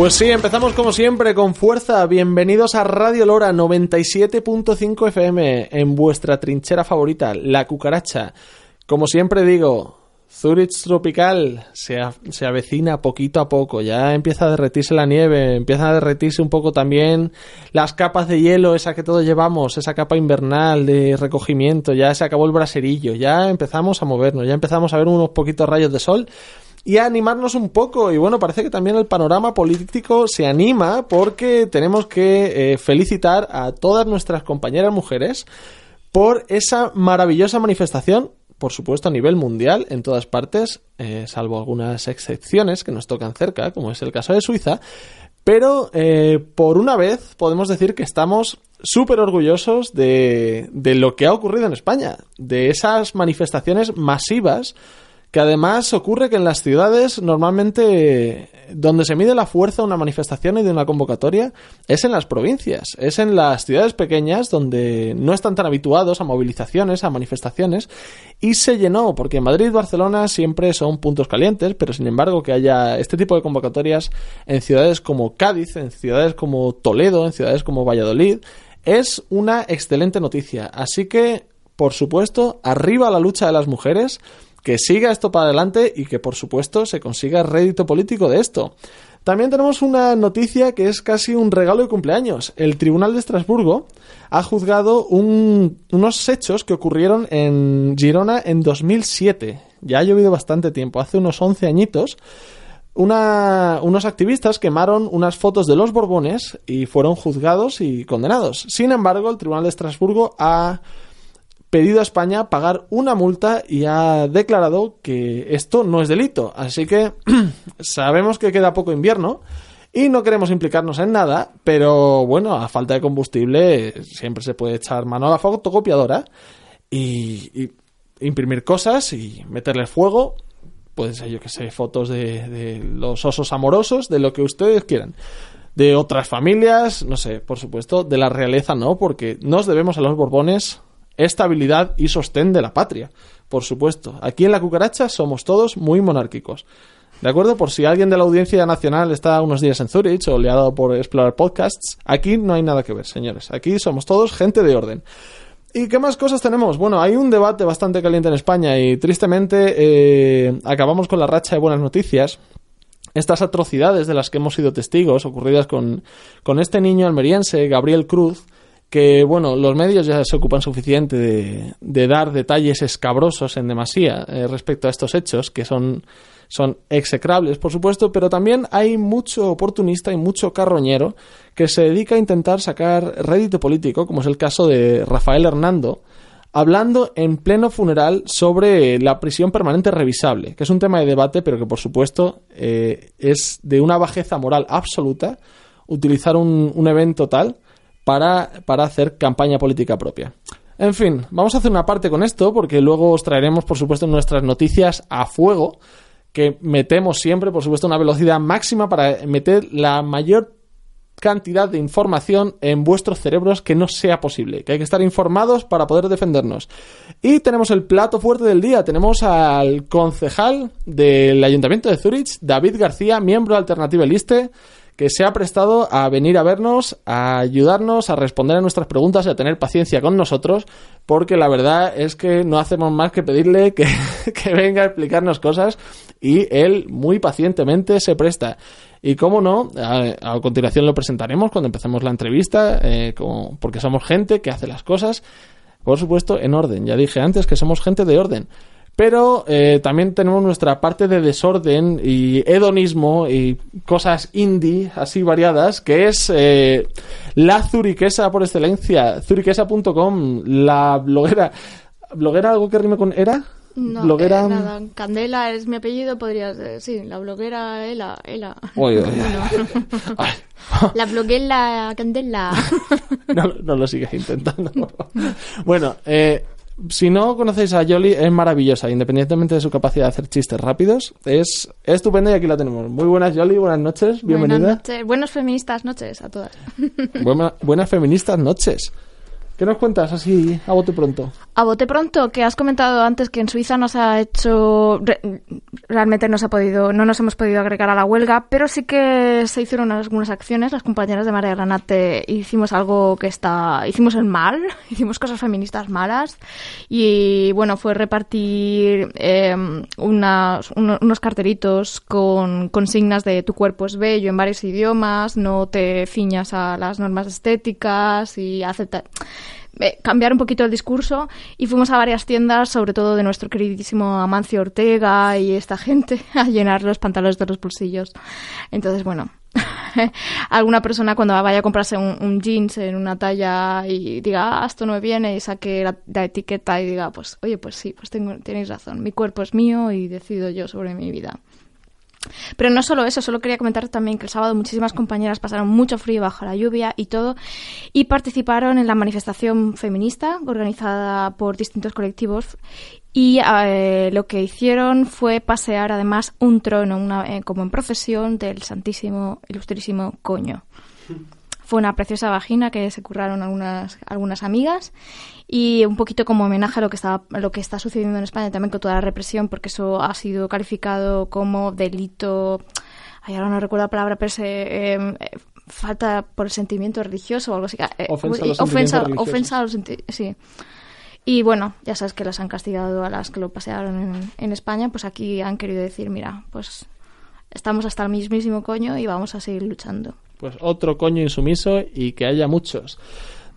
Pues sí, empezamos como siempre con fuerza. Bienvenidos a Radio Lora 97.5 FM en vuestra trinchera favorita, La Cucaracha. Como siempre digo, Zurich tropical se, se, avecina poquito a poco, ya empieza a derretirse la nieve, empiezan a derretirse un poco también las capas de hielo, esa que todos llevamos, esa capa invernal de recogimiento, ya se acabó el braserillo, ya empezamos a movernos, ya empezamos a ver unos poquitos rayos de sol y a animarnos un poco. Y bueno, parece que también el panorama político se anima porque tenemos que eh, felicitar a todas nuestras compañeras mujeres por esa maravillosa manifestación, por supuesto a nivel mundial, en todas partes, eh, salvo algunas excepciones que nos tocan cerca, como es el caso de Suiza. Pero eh, por una vez podemos decir que estamos súper orgullosos de, de lo que ha ocurrido en España, de esas manifestaciones masivas que además ocurre que en las ciudades normalmente donde se mide la fuerza de una manifestación y de una convocatoria es en las provincias, es en las ciudades pequeñas donde no están tan habituados a movilizaciones, a manifestaciones y se llenó porque Madrid y Barcelona siempre son puntos calientes, pero sin embargo que haya este tipo de convocatorias en ciudades como Cádiz, en ciudades como Toledo, en ciudades como Valladolid, es una excelente noticia. Así que, por supuesto, arriba la lucha de las mujeres que siga esto para adelante y que por supuesto se consiga rédito político de esto. También tenemos una noticia que es casi un regalo de cumpleaños. El Tribunal de Estrasburgo ha juzgado unos hechos que ocurrieron en Girona en 2007. Ya ha llovido bastante tiempo, hace unos 11 añitos. unos activistas quemaron unas fotos de los Borbones y fueron juzgados y condenados. Sin embargo, el Tribunal de Estrasburgo ha pedido a España pagar una multa y ha declarado que esto no es delito. Así que sabemos que queda poco invierno y no queremos implicarnos en nada, pero bueno, a falta de combustible siempre se puede echar mano a la fotocopiadora y, imprimir cosas y meterle fuego. Puede ser, yo que sé, fotos de, de los osos amorosos, de lo que ustedes quieran de otras familias, no sé, por supuesto, de la realeza no, porque nos debemos a los Borbones estabilidad y sostén de la patria. Por supuesto, aquí en la cucaracha somos todos muy monárquicos. ¿De acuerdo? Por si alguien de la audiencia nacional está unos días en Zurich o le ha dado por explorar podcasts, aquí no hay nada que ver, señores. Aquí somos todos gente de orden. ¿Y qué más cosas tenemos? Bueno, hay un debate bastante caliente en España y tristemente eh, acabamos con la racha de buenas noticias. Estas atrocidades de las que hemos sido testigos, ocurridas con, con este niño almeriense, Gabriel Cruz, que bueno, los medios ya se ocupan suficiente de, dar detalles escabrosos en demasía eh, respecto a estos hechos, que son, son execrables, por supuesto, pero también hay mucho oportunista y mucho carroñero que se dedica a intentar sacar rédito político, como es el caso de Rafael Hernando, hablando en pleno funeral sobre la prisión permanente revisable, que es un tema de debate, pero que por supuesto eh, es de una bajeza moral absoluta utilizar un, un evento tal para, para hacer campaña política propia. En fin, vamos a hacer una parte con esto porque luego os traeremos, por supuesto, nuestras noticias a fuego, que metemos siempre, por supuesto, una velocidad máxima para meter la mayor cantidad de información en vuestros cerebros que no sea posible, que hay que estar informados para poder defendernos. Y tenemos el plato fuerte del día, tenemos al concejal del Ayuntamiento de Zurich, David García, miembro de Alternativa Liste, que se ha prestado a venir a vernos, a ayudarnos, a responder a nuestras preguntas y a tener paciencia con nosotros, porque la verdad es que no hacemos más que pedirle que, venga a explicarnos cosas y él muy pacientemente se presta. Y cómo no, a, continuación lo presentaremos cuando empecemos la entrevista, eh, como, porque somos gente que hace las cosas, por supuesto, en orden. Ya dije antes que somos gente de orden. Pero eh, también tenemos nuestra parte de desorden y hedonismo y cosas indie así variadas, que es eh, la zuriquesa por excelencia, zuriquesa.com, la bloguera. ¿Bloguera algo que rime con era? No, bloguera... Eh, nada, Candela es mi apellido, podría ser, sí, la bloguera Ela, Ela. la bloguera Candela. no, no lo sigues intentando. bueno, eh, si no conocéis a Yoli, es maravillosa, independientemente de su capacidad de hacer chistes rápidos. Es estupenda y aquí la tenemos. Muy buenas, Yoli, buenas noches, bienvenida. Buenas noches, buenos feministas noches a todas. buenas feministas noches. ¿Qué nos cuentas así a bote pronto? A bote pronto, que has comentado antes que en Suiza nos ha hecho. realmente no, ha podido, no nos hemos podido agregar a la huelga, pero sí que se hicieron algunas acciones. Las compañeras de María Granate hicimos algo que está. Hicimos el mal, hicimos cosas feministas malas. Y bueno, fue repartir em, unas, unos carteritos con consignas de tu cuerpo es bello en varios idiomas, no te ciñas a las normas estéticas y acepta eh, cambiar un poquito el discurso y fuimos a varias tiendas, sobre todo de nuestro queridísimo Amancio Ortega y esta gente, a llenar los pantalones de los bolsillos. Entonces, bueno, alguna persona cuando vaya a comprarse un, jeans en una talla y diga, ah, esto no me viene, y saque la, etiqueta y diga, pues, oye, pues sí, pues tengo, tenéis razón, mi cuerpo es mío y decido yo sobre mi vida. Pero no solo eso, solo quería comentar también que el sábado muchísimas compañeras pasaron mucho frío bajo la lluvia y todo y participaron en la manifestación feminista organizada por distintos colectivos y eh, lo que hicieron fue pasear además un trono una, eh, como en procesión del Santísimo Ilustrísimo Coño. Fue una preciosa vagina que se curraron algunas, algunas amigas y un poquito como homenaje a lo que, está, lo que está sucediendo en España también con toda la represión, porque eso ha sido calificado como delito. Ay, ahora no recuerdo la palabra, pero se, em, falta por el sentimiento religioso o algo así. Eh, ofensa, a los ofensa, ofensa sí. Y bueno, ya sabes que las han castigado a las que lo pasearon en, en España, pues aquí han querido decir, mira, pues estamos hasta el mismísimo coño y vamos a seguir luchando pues otro coño insumiso y que haya muchos.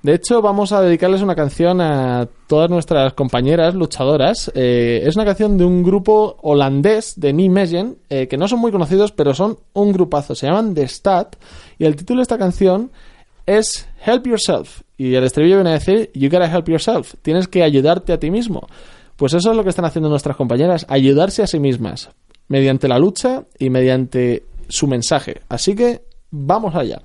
De hecho, vamos a dedicarles una canción a todas nuestras compañeras luchadoras. Eh, es una canción de un grupo holandés de Nijmegen, eh, que no son muy conocidos, pero son un grupazo. Se llaman The Stat, y el título de esta canción es Help Yourself. Y el estribillo viene a decir, You gotta help yourself. Tienes que ayudarte a ti mismo. Pues eso es lo que están haciendo nuestras compañeras, ayudarse a sí mismas, mediante la lucha y mediante su mensaje. Así que Vamos allá.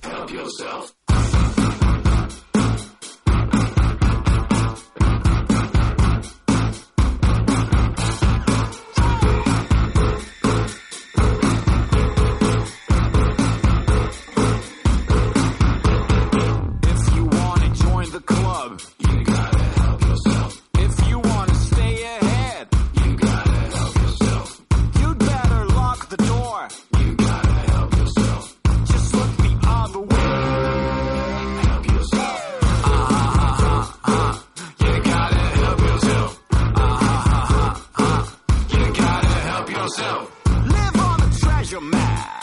Help yourself. If you want to join the club. your mind.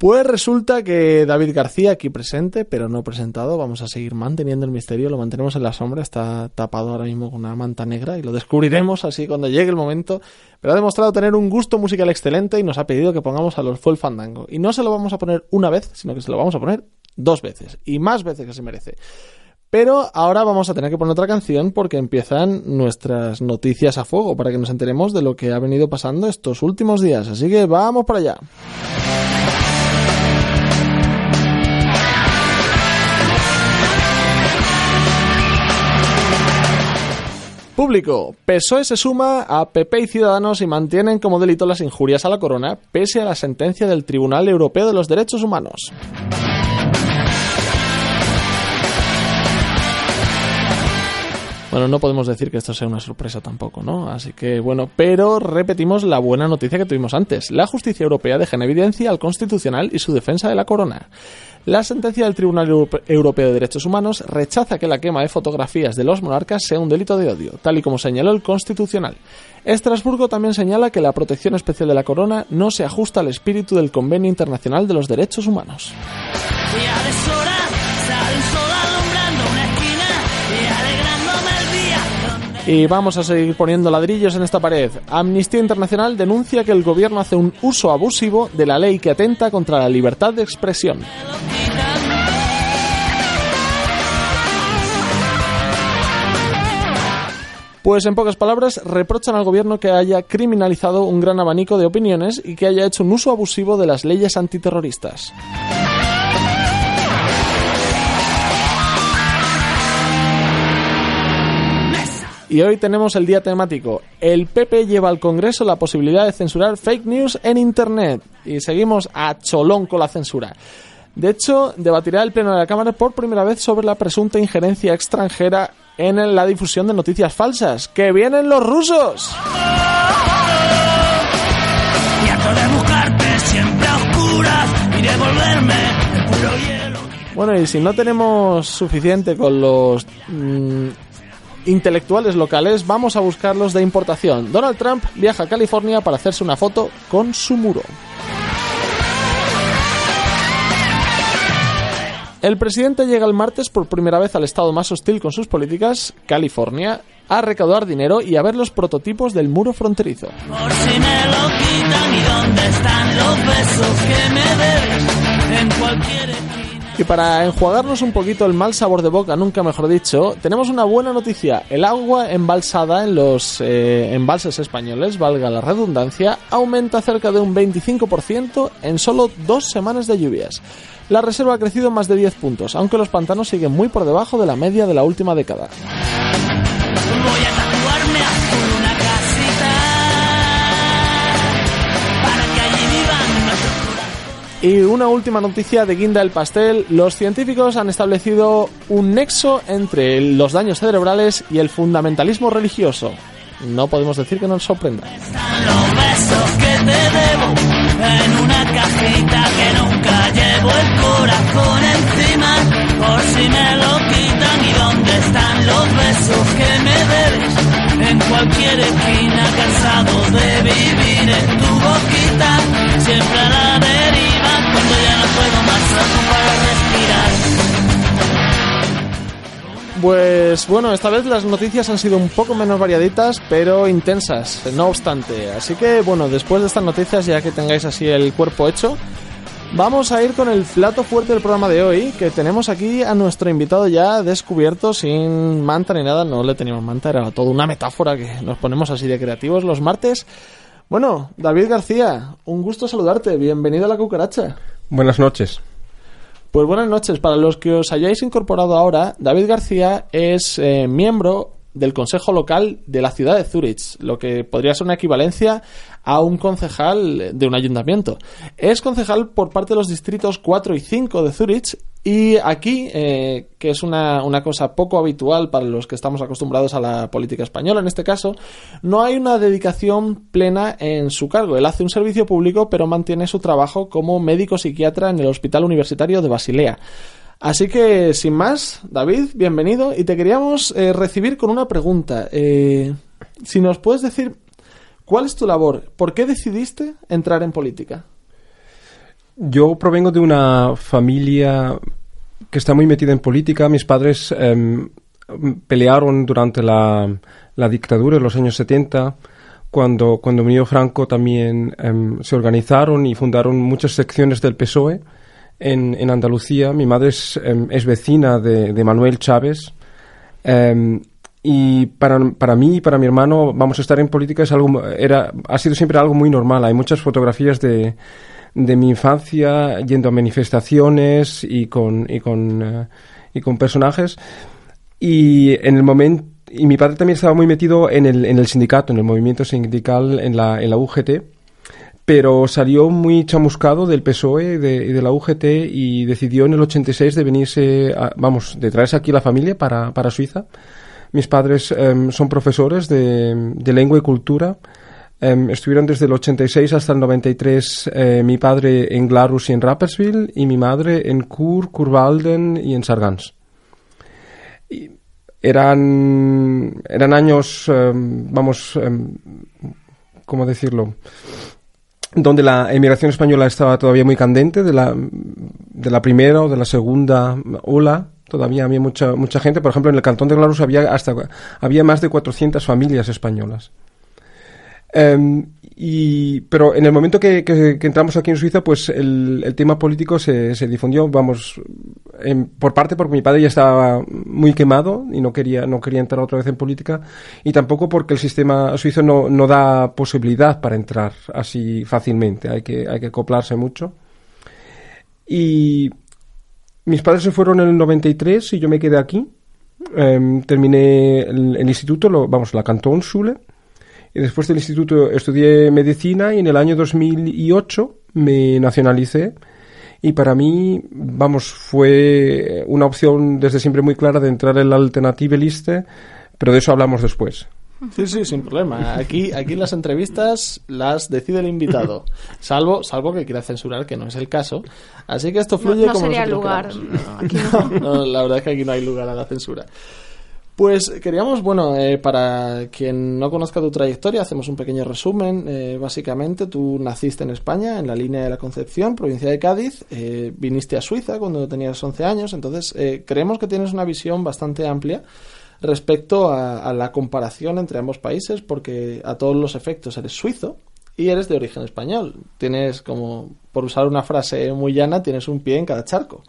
Pues resulta que David García, aquí presente, pero no presentado, vamos a seguir manteniendo el misterio, lo mantenemos en la sombra, está tapado ahora mismo con una manta negra y lo descubriremos así cuando llegue el momento, pero ha demostrado tener un gusto musical excelente y nos ha pedido que pongamos a los Full Fandango. Y no se lo vamos a poner una vez, sino que se lo vamos a poner dos veces, y más veces que se merece. Pero ahora vamos a tener que poner otra canción porque empiezan nuestras noticias a fuego para que nos enteremos de lo que ha venido pasando estos últimos días. Así que vamos para allá. Público. PSOE se suma a PP y Ciudadanos y mantienen como delito las injurias a la corona, pese a la sentencia del Tribunal Europeo de los Derechos Humanos. Bueno, no podemos decir que esto sea una sorpresa tampoco, ¿no? Así que bueno, pero repetimos la buena noticia que tuvimos antes. La justicia europea deja en evidencia al constitucional y su defensa de la corona. La sentencia del Tribunal Europeo de Derechos Humanos rechaza que la quema de fotografías de los monarcas sea un delito de odio, tal y como señaló el Constitucional. Estrasburgo también señala que la protección especial de la corona no se ajusta al espíritu del Convenio Internacional de los Derechos Humanos. Y vamos a seguir poniendo ladrillos en esta pared. Amnistía Internacional denuncia que el gobierno hace un uso abusivo de la ley que atenta contra la libertad de expresión. Pues en pocas palabras, reprochan al gobierno que haya criminalizado un gran abanico de opiniones y que haya hecho un uso abusivo de las leyes antiterroristas. Y hoy tenemos el día temático. El PP lleva al Congreso la posibilidad de censurar fake news en Internet. Y seguimos a cholón con la censura. De hecho, debatirá el Pleno de la Cámara por primera vez sobre la presunta injerencia extranjera en la difusión de noticias falsas. ¡Que vienen los rusos! Bueno, y si no tenemos suficiente con los mm, intelectuales locales, vamos a buscarlos de importación. Donald Trump viaja a California para hacerse una foto con su muro. El presidente llega el martes por primera vez al estado más hostil con sus políticas, California, a recaudar dinero y a ver los prototipos del muro fronterizo. Por si me lo quitan y dónde están los besos que me en cualquier y para enjuagarnos un poquito el mal sabor de boca, nunca mejor dicho, tenemos una buena noticia. El agua embalsada en los eh, embalses españoles, valga la redundancia, aumenta cerca de un 25% en solo dos semanas de lluvias. La reserva ha crecido más de 10 puntos, aunque los pantanos siguen muy por debajo de la media de la última década. Y una última noticia de guinda del pastel. Los científicos han establecido un nexo entre los daños cerebrales y el fundamentalismo religioso. No podemos decir que nos sorprenda. El cualquier esquina cansado de vivir en tu boquita siempre la Pues bueno, esta vez las noticias han sido un poco menos variaditas, pero intensas, no obstante. Así que bueno, después de estas noticias, ya que tengáis así el cuerpo hecho, vamos a ir con el plato fuerte del programa de hoy, que tenemos aquí a nuestro invitado ya descubierto, sin manta ni nada. No le teníamos manta, era todo una metáfora que nos ponemos así de creativos los martes. Bueno, David García, un gusto saludarte. Bienvenido a la cucaracha. Buenas noches. Pues buenas noches. Para los que os hayáis incorporado ahora, David García es eh, miembro del Consejo Local de la ciudad de Zurich, lo que podría ser una equivalencia a un concejal de un ayuntamiento. Es concejal por parte de los distritos 4 y 5 de Zurich y aquí, eh, que es una, una cosa poco habitual para los que estamos acostumbrados a la política española en este caso, no hay una dedicación plena en su cargo. Él hace un servicio público pero mantiene su trabajo como médico psiquiatra en el Hospital Universitario de Basilea. Así que, sin más, David, bienvenido. Y te queríamos eh, recibir con una pregunta. Eh, si nos puedes decir, ¿cuál es tu labor? ¿Por qué decidiste entrar en política? Yo provengo de una familia que está muy metida en política. Mis padres em, pelearon durante la, la dictadura en los años 70. Cuando, cuando murió Franco también em, se organizaron y fundaron muchas secciones del PSOE en, en Andalucía. Mi madre es, em, es vecina de, de Manuel Chávez. Em, y para, para mí y para mi hermano, vamos a estar en política es algo, era, ha sido siempre algo muy normal. Hay muchas fotografías de, de mi infancia yendo a manifestaciones y con, y con, eh, y con personajes. Y en el momento, y mi padre también estaba muy metido en el, en el sindicato, en el movimiento sindical, en la, en la UGT pero salió muy chamuscado del PSOE y de, y de la UGT y decidió en el 86 de venirse, a- vamos, de traerse aquí la familia para, para Suiza. Mis padres em, son profesores de, de lengua y cultura. Em, estuvieron desde el 86 hasta el 93 eh, mi padre en Glarus y en Rapperswil y mi madre en Kur, Kurwalden y en Sargans. Y eran, eran años, em, vamos, ¿cómo decirlo? donde la emigración española estaba todavía muy candente, de la, de la primera o de la segunda ola, todavía había mucha, mucha gente. Por ejemplo, en el cantón de Glarus había, hasta, había más de 400 familias españolas. Em, y, pero en el momento que, entramos aquí en Suiza, pues el, tema político se, se difundió, vamos, por parte porque mi padre ya estaba muy quemado y no quería, no quería entrar otra vez en política, y tampoco porque el sistema suizo no, no da posibilidad para entrar así fácilmente, hay que, hay que acoplarse mucho. Y mis padres se fueron en el 93 y yo me quedé aquí. Em, terminé el, instituto, lo, vamos, la Kantonsschule. Y después del instituto estudié medicina y en el año 2008 me nacionalicé. Y para mí, vamos, fue una opción desde siempre muy clara de entrar en la Alternative Liste, pero de eso hablamos después. Sí, sí, sin problema. Aquí, aquí las entrevistas las decide el invitado, salvo, salvo que quiera censurar, que no es el caso. Así que esto No, fluye no como sería lugar. no, no. No, la verdad es que aquí no hay lugar a la censura. Pues queríamos, bueno, eh, para quien no conozca tu trayectoria, hacemos un pequeño resumen. Eh, básicamente, tú naciste en España, en la línea de la Concepción, provincia de Cádiz, eh, viniste a Suiza cuando tenías 11 años, entonces eh, creemos que tienes una visión bastante amplia respecto a, a la comparación entre ambos países, porque a todos los efectos eres suizo y eres de origen español. Tienes, como por usar una frase muy llana, tienes un pie en cada charco.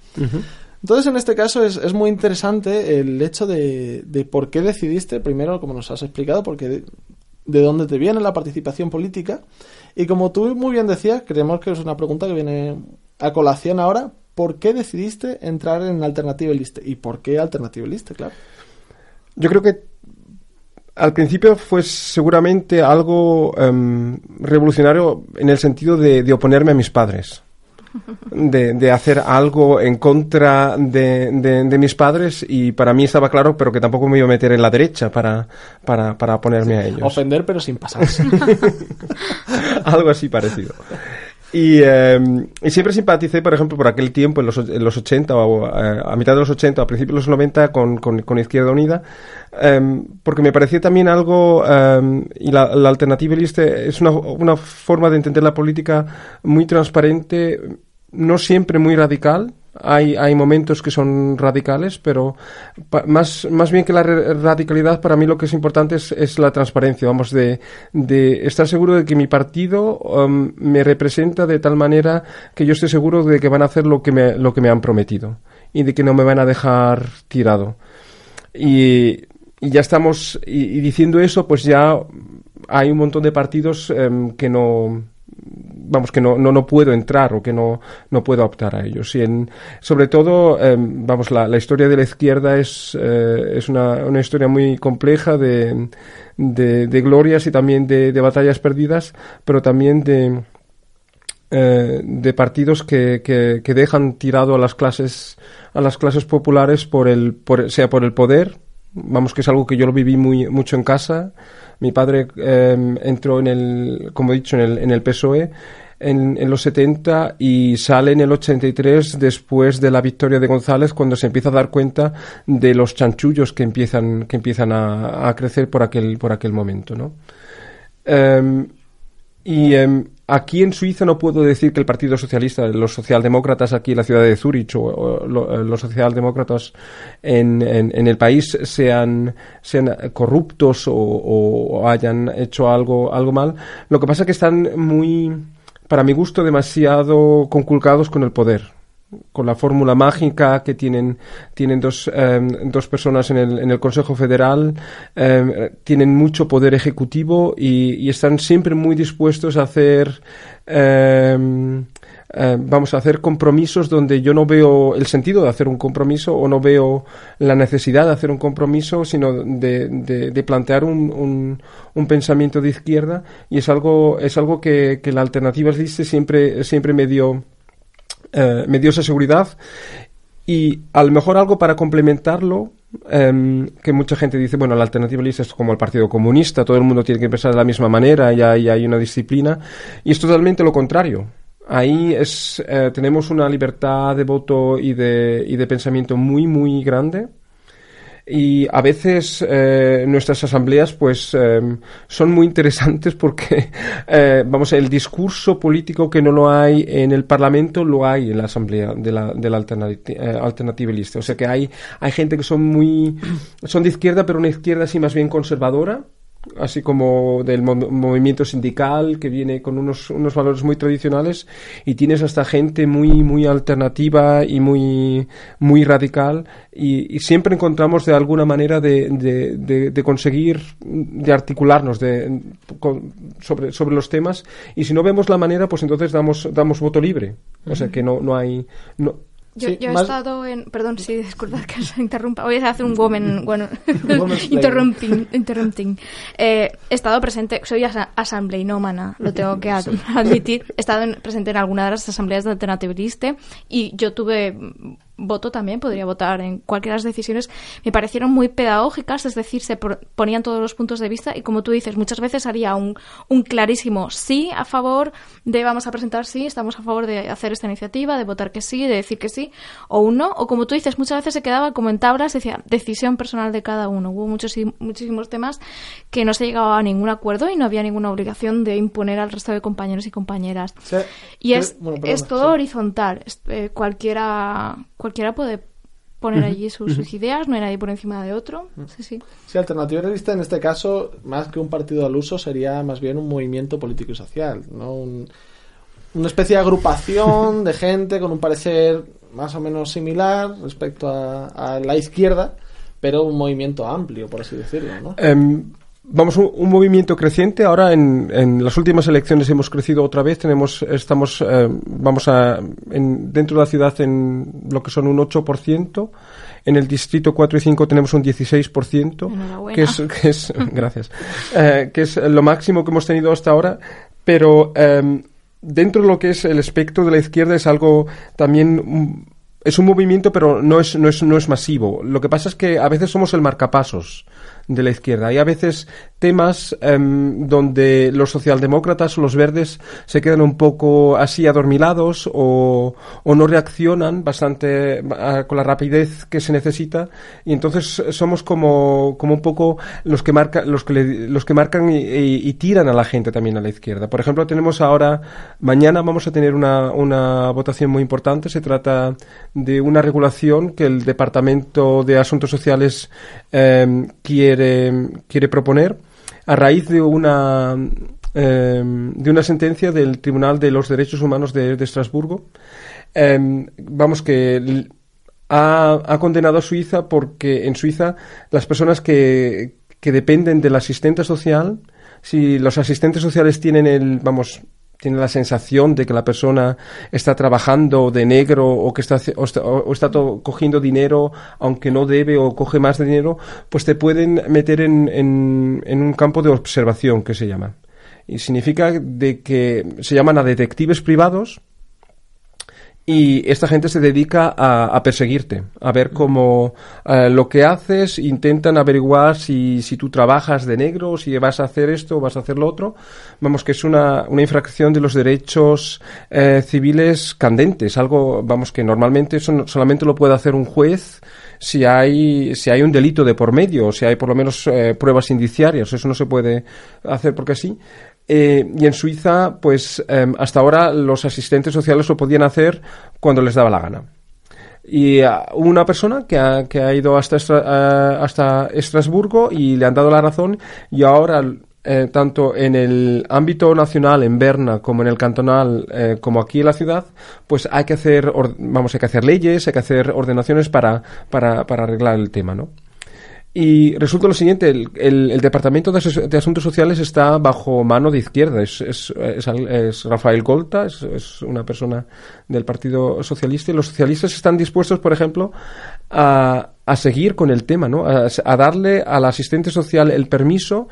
Entonces, en este caso es, es muy interesante el hecho de, de por qué decidiste, primero, como nos has explicado, porque de, de dónde te viene la participación política. Y como tú muy bien decías, creemos que es una pregunta que viene a colación ahora. ¿Por qué decidiste entrar en Alternativa Liste? ¿Y por qué Alternativa Liste, claro? Yo creo que al principio fue seguramente algo em, revolucionario en el sentido de, de oponerme a mis padres. De, de hacer algo en contra de, mis padres y para mí estaba claro, pero que tampoco me iba a meter en la derecha para, para, para oponerme a ellos. Ofender, pero sin pasarse. algo así parecido. Y, eh, y siempre simpaticé, por ejemplo, por aquel tiempo, en los, en los 80 o eh, a mitad de los 80, a principios de los 90, con, con, Izquierda Unida, eh, porque me parecía también algo, eh, y la, la alternativa liste es una, una forma de entender la política muy transparente, no siempre muy radical. Hay, hay momentos que son radicales, pero pa- más, más bien que la radicalidad, para mí lo que es importante es, es la transparencia, vamos, de, de estar seguro de que mi partido um, me representa de tal manera que yo estoy seguro de que van a hacer lo que me, lo que me han prometido y de que no me van a dejar tirado. Y, ya estamos, y, y diciendo eso, pues ya hay un montón de partidos em, que no, vamos, que no, no, no puedo entrar o que no, no puedo optar a ellos. Y sobre todo, em, vamos, la, la historia de la izquierda es, eh, es una, una historia muy compleja de, de, glorias y también de, de batallas perdidas, pero también de, eh, de partidos que, que, que dejan tirado a las clases a las clases populares por el por, sea por el poder vamos que es algo que yo lo viví muy mucho en casa mi padre eh, entró en el como he dicho en el, PSOE en, los 70 y sale en el 83 después de la victoria de González cuando se empieza a dar cuenta de los chanchullos que empiezan que empiezan a, a crecer por aquel por aquel momento no Em, y em, aquí en Suiza no puedo decir que el Partido Socialista, los socialdemócratas aquí en la ciudad de Zurich o, eh, los socialdemócratas en, el país sean, sean corruptos o, o hayan hecho algo, algo mal. Lo que pasa es que están muy, para mi gusto, demasiado conculcados con el poder con la fórmula mágica que tienen, tienen dos, eh, dos personas en el, en el Consejo Federal, eh, tienen mucho poder ejecutivo y, y están siempre muy dispuestos a hacer, eh, vamos a hacer compromisos donde yo no veo el sentido de hacer un compromiso o no veo la necesidad de hacer un compromiso, sino de, de- de plantear un, un- un pensamiento de izquierda. Y es algo, es algo que, que la alternativa existe siempre, siempre me dio, eh, me dio esa seguridad y a lo mejor algo para complementarlo em, que mucha gente dice bueno la alternativa lista es como el partido comunista todo el mundo tiene que pensar de la misma manera y hay, hay una disciplina y es totalmente lo contrario. Ahí es eh, tenemos una libertad de voto y de, y de pensamiento muy muy grande y a veces eh, nuestras asambleas pues eh, son muy interesantes porque eh, vamos el discurso político que no lo hay en el parlamento lo hay en la asamblea de la, de la alternati- eh, alternativa lista o sea que hay hay gente que son muy son de izquierda pero una izquierda así más bien conservadora así como del mo- movimiento sindical que viene con unos, unos valores muy tradicionales y tienes hasta gente muy muy alternativa y muy muy radical y, y siempre encontramos de alguna manera de, de, de- de conseguir de articularnos de, con- sobre, sobre los temas y si no vemos la manera pues entonces damos damos voto libre. O sea que no no hay no, Yo, Sí, yo he más- estado en. Perdón, sí, disculpad que os interrumpa. Voy a hacer un woman. Bueno, interrumping. interrupting. Eh, he estado presente. Soy asa asambleinómana, lo tengo que ad- admitir. He estado en- presente en alguna de las asambleas de Alternative Liste y yo tuve voto también, podría votar en cualquiera de las decisiones, me parecieron muy pedagógicas, es decir, se ponían todos los puntos de vista y como tú dices, muchas veces haría un, un clarísimo sí a favor de vamos a presentar sí, estamos a favor de hacer esta iniciativa, de votar que sí, de decir que sí, o un no, o como tú dices, muchas veces se quedaba como en tablas, decía decisión personal de cada uno. Hubo muchos, muchísimos temas que no se llegaba a ningún acuerdo y no había ninguna obligación de imponer al resto de compañeros y compañeras. y es, es todo horizontal. Eh, cualquiera, cualquiera puede poner allí sus, ideas, no hay nadie por encima de otro. Sí, sí. Sí, Alternativa Realista en este caso, más que un partido al uso, sería más bien un movimiento político y social, ¿no? una especie de agrupación de gente con un parecer más o menos similar respecto a, la izquierda, pero un movimiento amplio, por así decirlo, ¿no? Em, vamos un, movimiento creciente. Ahora en, en, las últimas elecciones hemos crecido otra vez. Tenemos estamos eh, vamos a en, dentro de la ciudad en lo que son un 8% en el distrito 4 y 5 tenemos un 16% que es que es gracias eh, que es lo máximo que hemos tenido hasta ahora. Pero em, dentro de lo que es el espectro de la izquierda es algo también es un movimiento, pero no es, no, es, no es masivo. Lo que pasa es que a veces somos el marcapasos de la izquierda. Hay a veces temas em, donde los socialdemócratas o los verdes se quedan un poco así adormilados o, o no reaccionan bastante con la rapidez que se necesita y entonces somos como, como un poco los que, marca, los que, los que marcan y, tiran a la gente también a la izquierda. Por ejemplo, tenemos ahora, mañana vamos a tener una, una votación muy importante. Se trata de una regulación que el Departamento de Asuntos Sociales em, quiere, quiere proponer a raíz de una, em, de una sentencia del Tribunal de los Derechos Humanos de, Estrasburgo. Em, vamos, que ha, condenado a Suiza porque en Suiza las personas que, que dependen del asistente social, si los asistentes sociales tienen el, vamos, tiene la sensación de que la persona está trabajando de negro o que está, o está, cogiendo dinero aunque no debe o coge más dinero, pues te pueden meter en, en, en un campo de observación que se llama. Y significa de que se llaman a detectives privados y esta gente se dedica a, perseguirte, a ver cómo eh, lo que haces, intentan averiguar si, si tú trabajas de negro, si vas a hacer esto o vas a hacer lo otro. Vamos, que es una, una infracción de los derechos eh, civiles candentes, algo, vamos, que normalmente eso solamente lo puede hacer un juez si hay, si hay un delito de por medio, o si hay por lo menos eh, pruebas indiciarias. Eso no se puede hacer porque sí. Eh, y en Suiza, pues em, hasta ahora los asistentes sociales lo podían hacer cuando les daba la gana. Y uh, una persona que ha, que ha ido hasta, uh, hasta Estrasburgo y le han dado la razón y ahora eh, tanto en el ámbito nacional en Berna como en el cantonal eh, como aquí en la ciudad pues hay que hacer vamos hay que hacer leyes hay que hacer ordenaciones para, para, para arreglar el tema no y resulta lo siguiente, el, el, Departamento de, Asuntos Sociales está bajo mano de izquierda. Es, es, es, Rafael Golta, es, una persona del Partido Socialista, y los socialistas están dispuestos, por ejemplo, a, a seguir con el tema, ¿no? a darle al asistente social el permiso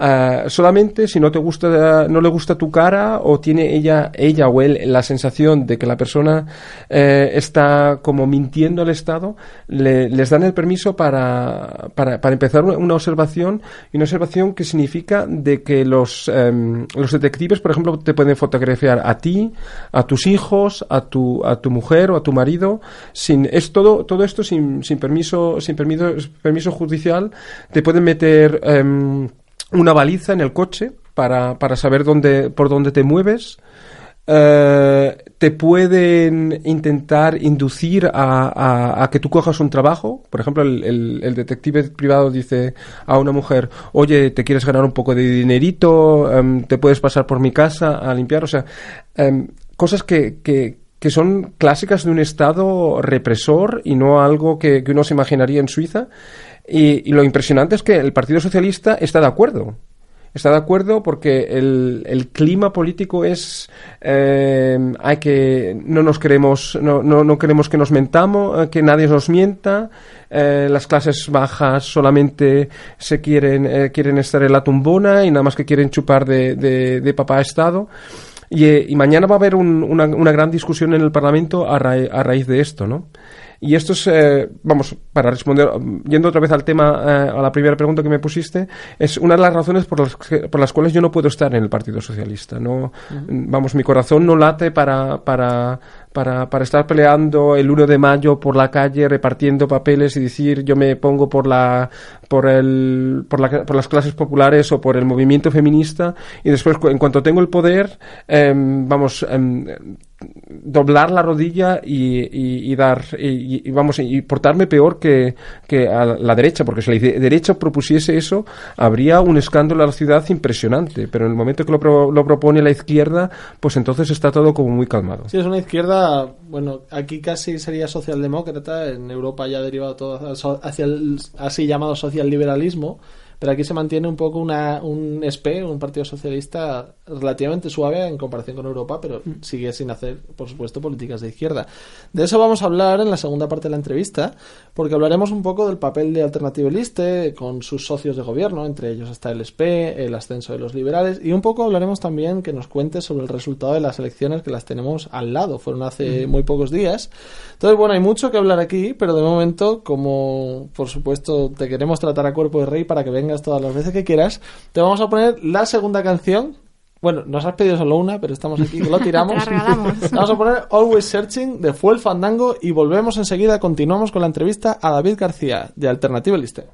Uh, solamente si no te gusta no le gusta tu cara o tiene ella ella o él la sensación de que la persona eh, está como mintiendo al Estado le, les dan el permiso para, para, para empezar una, observación y una observación que significa de que los um, los detectives por ejemplo te pueden fotografiar a ti a tus hijos a tu a tu mujer o a tu marido sin es todo todo esto sin, sin permiso sin permiso permiso judicial te pueden meter um, una baliza en el coche para, para saber dónde, por dónde te mueves. Eh, te pueden intentar inducir a, a, que tú cojas un trabajo. Por ejemplo, el, el, detective privado dice a una mujer, oye, ¿te quieres ganar un poco de dinerito? Em, ¿Te puedes pasar por mi casa a limpiar? O sea, em, cosas que, que, que, son clásicas de un Estado represor y no algo que, que uno se imaginaría en Suiza. Y, lo impresionante es que el Partido Socialista está de acuerdo. Está de acuerdo porque el, clima político es eh, hay que no nos queremos no, no, no queremos que nos mentamos eh, que nadie nos mienta. Eh, las clases bajas solamente se quieren eh, quieren estar en la tumbona y nada más que quieren chupar de, de, de papá estado. Y, y, mañana va a haber un, una, una, gran discusión en el Parlamento a raíz de esto no Y esto es, eh, vamos, para responder, yendo otra vez al tema, eh, a la primera pregunta que me pusiste, es una de las razones por las, que- por las cuales yo no puedo estar en el Partido Socialista. No, Vamos, mi corazón no late para, para, para, para estar peleando el 1 de mayo por la calle, repartiendo papeles y decir yo me pongo por la, por el, por la, por las clases populares o por el movimiento feminista y después en cuanto tengo el poder, em, vamos, em, doblar la rodilla y, y- y dar y, vamos y portarme peor que, que a la derecha porque si la de- derecha propusiese eso habría un escándalo a la ciudad impresionante pero en el momento que lo, pro- lo propone la izquierda pues entonces está todo como muy calmado. Sí, es una izquierda, bueno, aquí casi sería socialdemócrata, en Europa ya ha derivado todo hacia- el así llamado socialliberalismo, pero aquí se mantiene un poco una, un SP, un partido socialista relativamente suave en comparación con Europa, pero sigue sin hacer, por supuesto, políticas de izquierda. De eso vamos a hablar en la segunda parte de la entrevista, porque hablaremos un poco del papel de Alternative Liste con sus socios de gobierno, entre ellos está el SP, el ascenso de los liberales, y un poco hablaremos también que nos cuente sobre el resultado de las elecciones que las tenemos al lado, fueron hace muy pocos días. Entonces, bueno, hay mucho que hablar aquí, pero de momento, como por supuesto te queremos tratar a cuerpo de rey para que vengas todas las veces que quieras, te vamos a poner la segunda canción. Bueno, nos has pedido solo una, pero estamos aquí que lo tiramos. Te. Vamos a poner Always Searching de Fuel Fandango y volvemos enseguida. Continuamos con la entrevista a David García de Alternative Liste.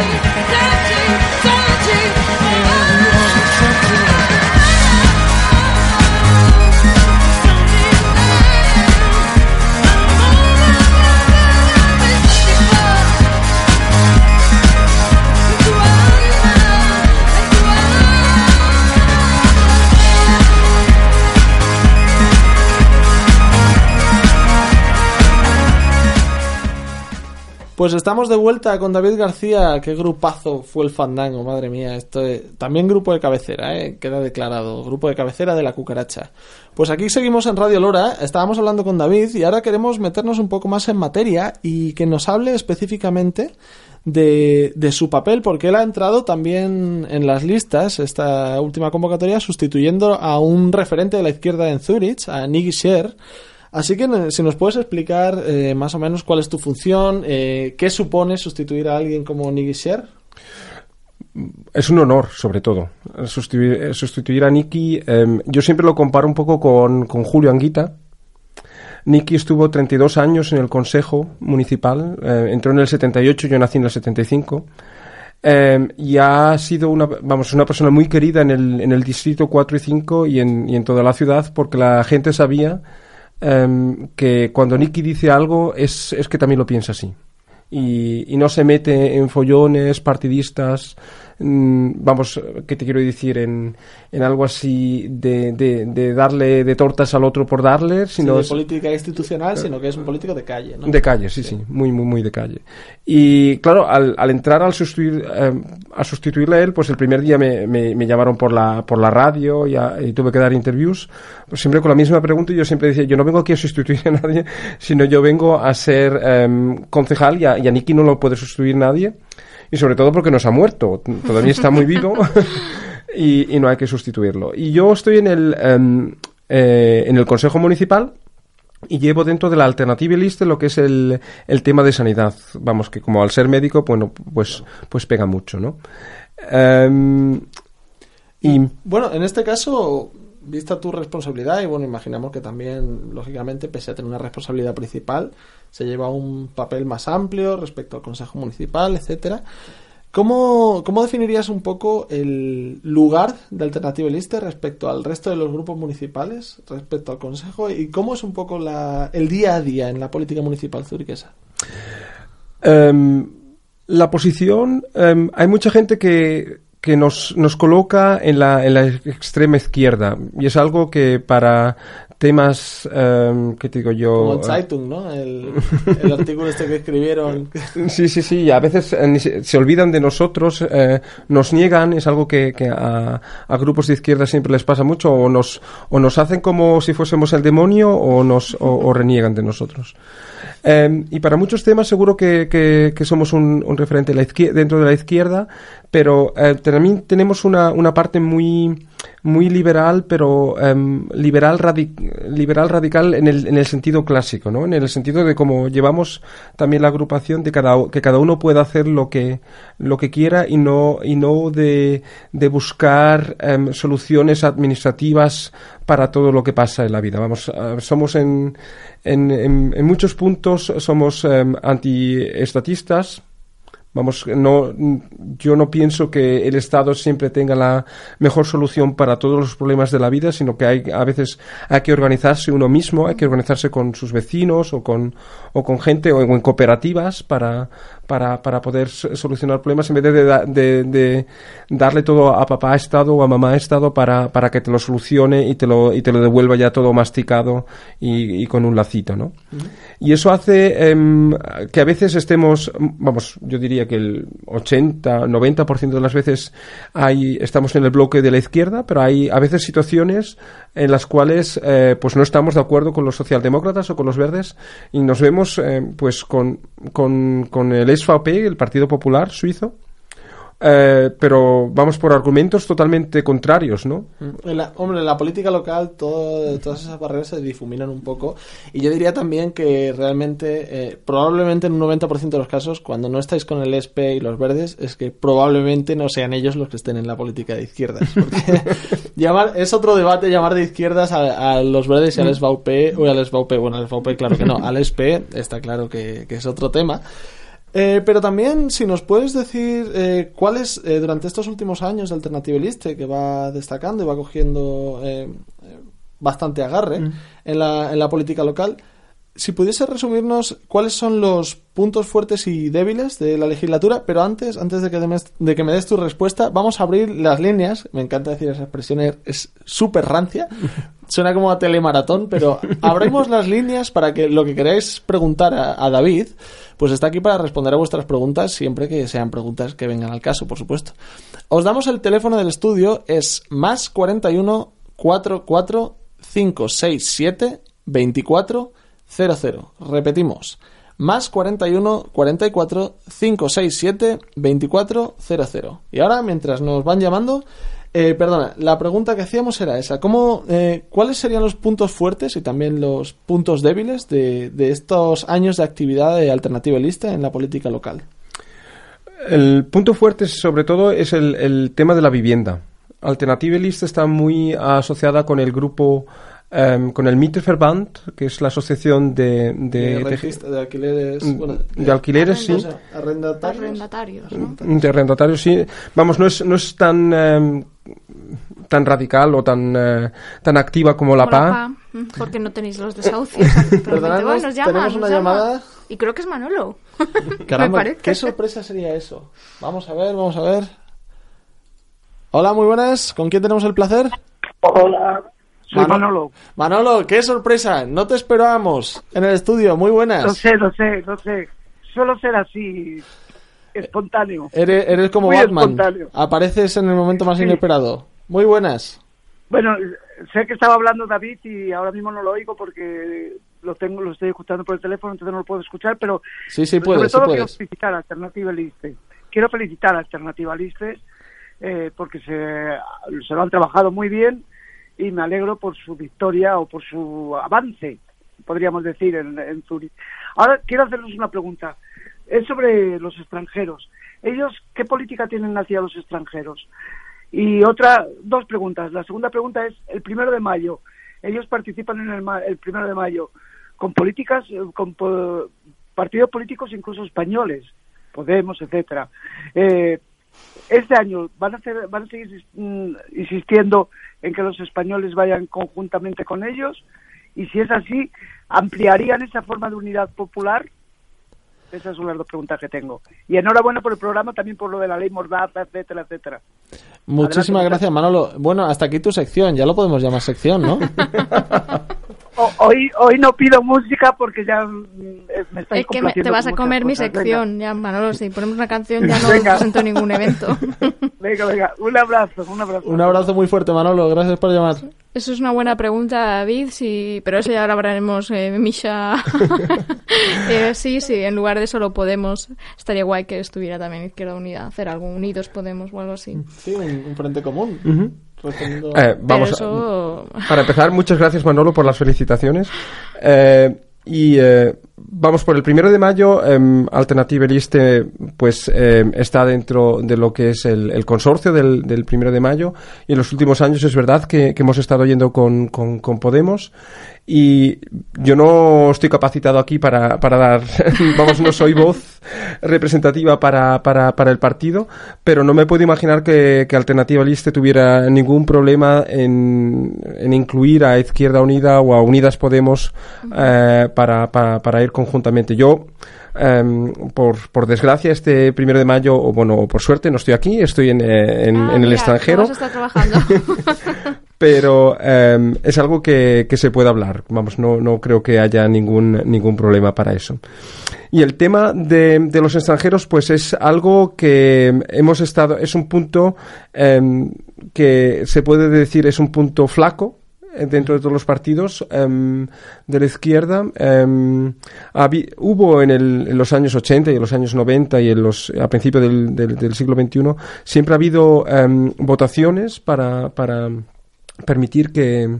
Thank you. Pues estamos de vuelta con David García. Qué grupazo fue el fandango, madre mía. Esto es- También grupo de cabecera, ¿eh? queda declarado. Grupo de cabecera de la cucaracha. Pues aquí seguimos en Radio Lora. Estábamos hablando con David y ahora queremos meternos un poco más en materia y que nos hable específicamente de, de su papel, porque él ha entrado también en las listas, esta última convocatoria, sustituyendo a un referente de la izquierda en Zurich, a Nicky Sher. Así que eh, si nos puedes explicar eh, más o menos cuál es tu función, eh, qué supone sustituir a alguien como Nicky Sher. Es un honor, sobre todo, sustituir, eh, sustituir a Nicky. em, yo siempre lo comparo un poco con, con Julio Anguita. Nicky estuvo 32 años en el Consejo Municipal, eh, entró en el 78, yo nací en el 75. em, y ha sido una, vamos, una persona muy querida en el, en el distrito 4 y 5 y en, y en toda la ciudad porque la gente sabía em, que cuando Nicky dice algo es, es que también lo piensa así. Y, y no se mete en follones partidistas, vamos, ¿qué te quiero decir? En, en algo así de, de, de darle de tortas al otro por darle, sino no de es- política institucional, sino que es un político de calle. ¿no? de calle, sí, sí, muy, muy, muy de calle. Y claro, al, al entrar al sustituir, eh, a sustituirle a él, pues el primer día me, me, me llamaron por la, por la radio y, a- y tuve que dar interviews, pues siempre con la misma pregunta y yo siempre decía, yo no vengo aquí a sustituir a nadie, sino yo vengo a ser em, concejal y a, y a Nicky no lo puede sustituir nadie. Y sobre todo porque nos ha muerto, todavía está muy vivo y, y no hay que sustituirlo. Y yo estoy en el, em, eh, en el Consejo Municipal y llevo dentro de la Alternative List lo que es el, el tema de sanidad. Vamos, que como al ser médico, bueno, pues, pues pega mucho, ¿no? Em, y Bueno, en este caso, vista tu responsabilidad, y bueno, imaginamos que también, lógicamente, pese a tener una responsabilidad principal, se lleva un papel más amplio respecto al Consejo Municipal, etcétera. ¿Cómo, ¿Cómo definirías un poco el lugar de Alternative Liste respecto al resto de los grupos municipales, respecto al Consejo, y cómo es un poco la, el día a día en la política municipal zuriquesa? Em, la posición, em, hay mucha gente que, que nos, nos coloca en la, en la extrema izquierda y es algo que para temas, em, ¿qué te digo yo? Como en Zeitung, ¿no? El, el artículo este que escribieron. Sí, sí, sí, a veces eh, se, olvidan de nosotros, eh, nos niegan, es algo que, que a, a grupos de izquierda siempre les pasa mucho, o nos, o nos hacen como si fuésemos el demonio o, nos, o, o reniegan de nosotros. Eh, y para muchos temas seguro que, que, que somos un, un referente de la dentro de la izquierda, pero eh, también tenemos una, una parte muy, muy liberal, pero em, liberal, radi- liberal radical en el, en el sentido clásico, ¿no? En el sentido de cómo llevamos también la agrupación de cada, que cada uno pueda hacer lo que, lo que quiera y no, y no de, de buscar em, soluciones administrativas para todo lo que pasa en la vida. Vamos, eh, somos en, en, en, en muchos puntos somos em, antiestatistas, Vamos, no, yo no pienso que el Estado siempre tenga la mejor solución para todos los problemas de la vida, sino que hay, a veces hay que organizarse uno mismo, hay que organizarse con sus vecinos o con, o con gente o en cooperativas para, para, para poder solucionar problemas en vez de, de- de darle todo a papá Estado o a mamá Estado para, para que te lo solucione y te lo, y te lo devuelva ya todo masticado y, y con un lacito, ¿no? Y eso hace em, que a veces estemos, vamos, yo diría que el 80, 90% de las veces hay, estamos en el bloque de la izquierda, pero hay a veces situaciones en las cuales eh, pues no estamos de acuerdo con los socialdemócratas o con los verdes y nos vemos eh, pues con, con, con el SVP, el Partido Popular suizo, eh, pero vamos por argumentos totalmente contrarios, ¿no? En la- hombre, en la política local todo- todas esas barreras se difuminan un poco y yo diría también que realmente, eh, probablemente en un 90% de los casos, cuando no estáis con el SP y los verdes, es que probablemente no sean ellos los que estén en la política de izquierdas. Porque llamar, es otro debate llamar de izquierdas a, los verdes y al SVP, o al SVP, bueno, al SVP claro que no, al SP está claro que es otro tema. Eh, pero también, si nos puedes decir eh, cuáles, eh, durante estos últimos años de Alternativa Liste, que va destacando y va cogiendo eh, eh, bastante agarre en, la, en la política local, si pudiese resumirnos cuáles son los puntos fuertes y débiles de la legislatura, pero antes, antes de que, me, de que me des tu respuesta, vamos a abrir las líneas. Me encanta decir esa expresión, es súper rancia. Suena como a telemaratón, pero abrimos las líneas para que lo que queráis preguntar a, a David, pues está aquí para responder a vuestras preguntas, siempre que sean preguntas que vengan al caso, por supuesto. Os damos el teléfono del estudio, es más 41 44 567 24 00. Repetimos, más 41 44 567 24 00. Y ahora, mientras nos van llamando, eh, perdona, la pregunta que hacíamos era esa. ¿Cómo, eh, ¿Cuáles serían los puntos fuertes y también los puntos débiles de, de estos años de actividad de Alternativa Lista en la política local? El punto fuerte, sobre todo, es el, el tema de la vivienda. Alternative List está muy asociada con el grupo, em, con el Mieterverband, que es la asociación de, de, De, de- de alquileres. Mm, bueno, de alquileres, sí. arrendatarios. Arrendatarios, ¿no? de arrendatarios, sí. Vamos, no es, no es tan, em, tan radical o tan, eh, tan activa como la Como PA. mm, Porque no tenéis los desahucios. Perdonadnos, Bueno, nos llama, tenemos nos una llama. llamada. Y creo que es Manolo. Caramba, Me parece. qué sorpresa sería eso. Vamos a ver, vamos a ver. Hola, muy buenas. ¿Con quién tenemos el placer? Hola, soy Mano- Manolo. Manolo, qué sorpresa. No te esperábamos en el estudio. Muy No buenas. sé, no sé, no sé. Suelo ser así, espontáneo. Eres, eres como Muy Batman. espontáneo. Apareces en el momento más Sí. inesperado. Muy buenas. Bueno, sé que estaba hablando David y ahora mismo no lo oigo porque lo tengo, lo estoy escuchando por el teléfono, entonces no lo puedo escuchar, pero Sí, sí puedes, sobre todo puedes. quiero felicitar a Alternativa Liste. Quiero felicitar a Alternativa Liste eh, porque se, se lo han trabajado muy bien y me alegro por su victoria o por su avance, podríamos decir, en, Zurich. Ahora quiero hacerles una pregunta. Es sobre los extranjeros. ¿Ellos qué política tienen hacia los extranjeros? Y otra, dos preguntas. La segunda pregunta es, el primero de mayo, ellos participan en el, el primero de mayo con políticas, eh, con po- partidos políticos incluso españoles, Podemos, etcétera. Eh, este año van a hacer, van a seguir mm, insistiendo en que los españoles vayan conjuntamente con ellos y si es así, ampliarían esa forma de unidad popular. Esas son las dos preguntas que tengo. Y enhorabuena por el programa, también por lo de la ley Mordaza, etcétera, etcétera. Muchísimas Adelante, gracias, Manolo. Bueno, hasta aquí tu sección. Ya lo podemos llamar sección, ¿no? Hoy, hoy no pido música porque ya mm, eh, me estáis Es que me- te vas a comer mi cosas. sección, ya, Manolo. Si ponemos una canción, ya no Venga. presento ningún evento. Venga, venga, venga. Un abrazo, un abrazo. Un abrazo muy fuerte, Manolo. Gracias por llamar. Eso es una buena pregunta, David, sí, pero eso ya lo hablaremos, eh, Misha. Eh, sí, sí, en lugar de solo Podemos, estaría guay que estuviera también Izquierda Unida, hacer algo, Unidos Podemos o algo así. Sí, un, un frente común. Ujú. Respondiendo- Eh, vamos a-. Para empezar, muchas gracias Manolo por las felicitaciones. Eh, y eh, vamos por el primero de mayo, eh, Alternative Liste pues eh, está dentro de lo que es el, consorcio del, del primero de mayo. Y en los últimos años es verdad que, hemos estado yendo con, con, con Podemos. Y yo no estoy capacitado aquí para, para dar, vamos, no soy voz representativa para, para, para el partido, pero no me puedo imaginar que, que Alternativa Liste tuviera ningún problema en, en incluir a Izquierda Unida o a Unidas Podemos eh, para, para, para conjuntamente. Yo em, por, por desgracia, este primero de mayo, o bueno, por suerte, no estoy aquí, estoy en, eh, en, Ah, en el mira, extranjero. Trabajando. pero em, es algo que, que se puede hablar. Vamos, no, no creo que haya ningún, ningún problema para eso. Y el tema de, de los extranjeros, pues es algo que hemos estado, es un punto em, que se puede decir es un punto flaco dentro de todos los partidos em, de la izquierda. Em, hubo en, el- en los años 80 y en los años 90 y en los, a principios del, del- siglo XXI, siempre ha habido em, votaciones para, para permitir que,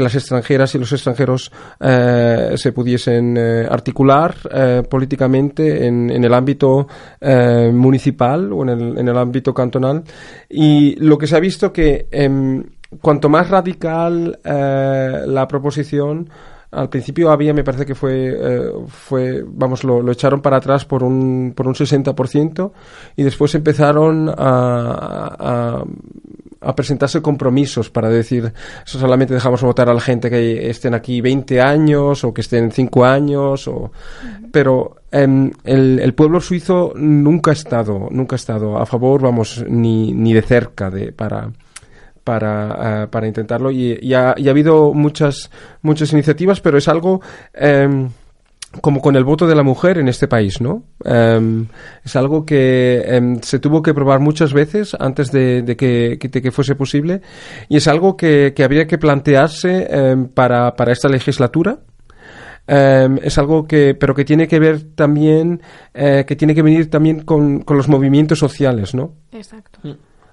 las extranjeras y los extranjeros eh, se pudiesen eh, articular eh, políticamente en, en el ámbito eh, municipal o en el, en el ámbito cantonal y lo que se ha visto que cuanto más radical eh, la proposición al principio había, me parece que fue, eh, fue vamos, lo, lo echaron para atrás por un, por un 60% y después empezaron a, a, a presentarse compromisos para decir, "Eso solamente dejamos votar a la gente que estén aquí 20 años o que estén 5 años, o... pero em, el, el pueblo suizo nunca ha estado, nunca ha estado a favor, vamos, ni, ni de cerca de, para, para, eh, para intentarlo y, y ha, y ha habido muchas, muchas iniciativas, pero es algo em, como con el voto de la mujer en este país, ¿no? Em, es algo que em, se tuvo que probar muchas veces antes de, de que, de que fuese posible y es algo que, que habría que plantearse em, para, para esta legislatura. Es algo que, pero que tiene que ver también, eh, que tiene que venir también con, con los movimientos sociales, ¿no? Exacto.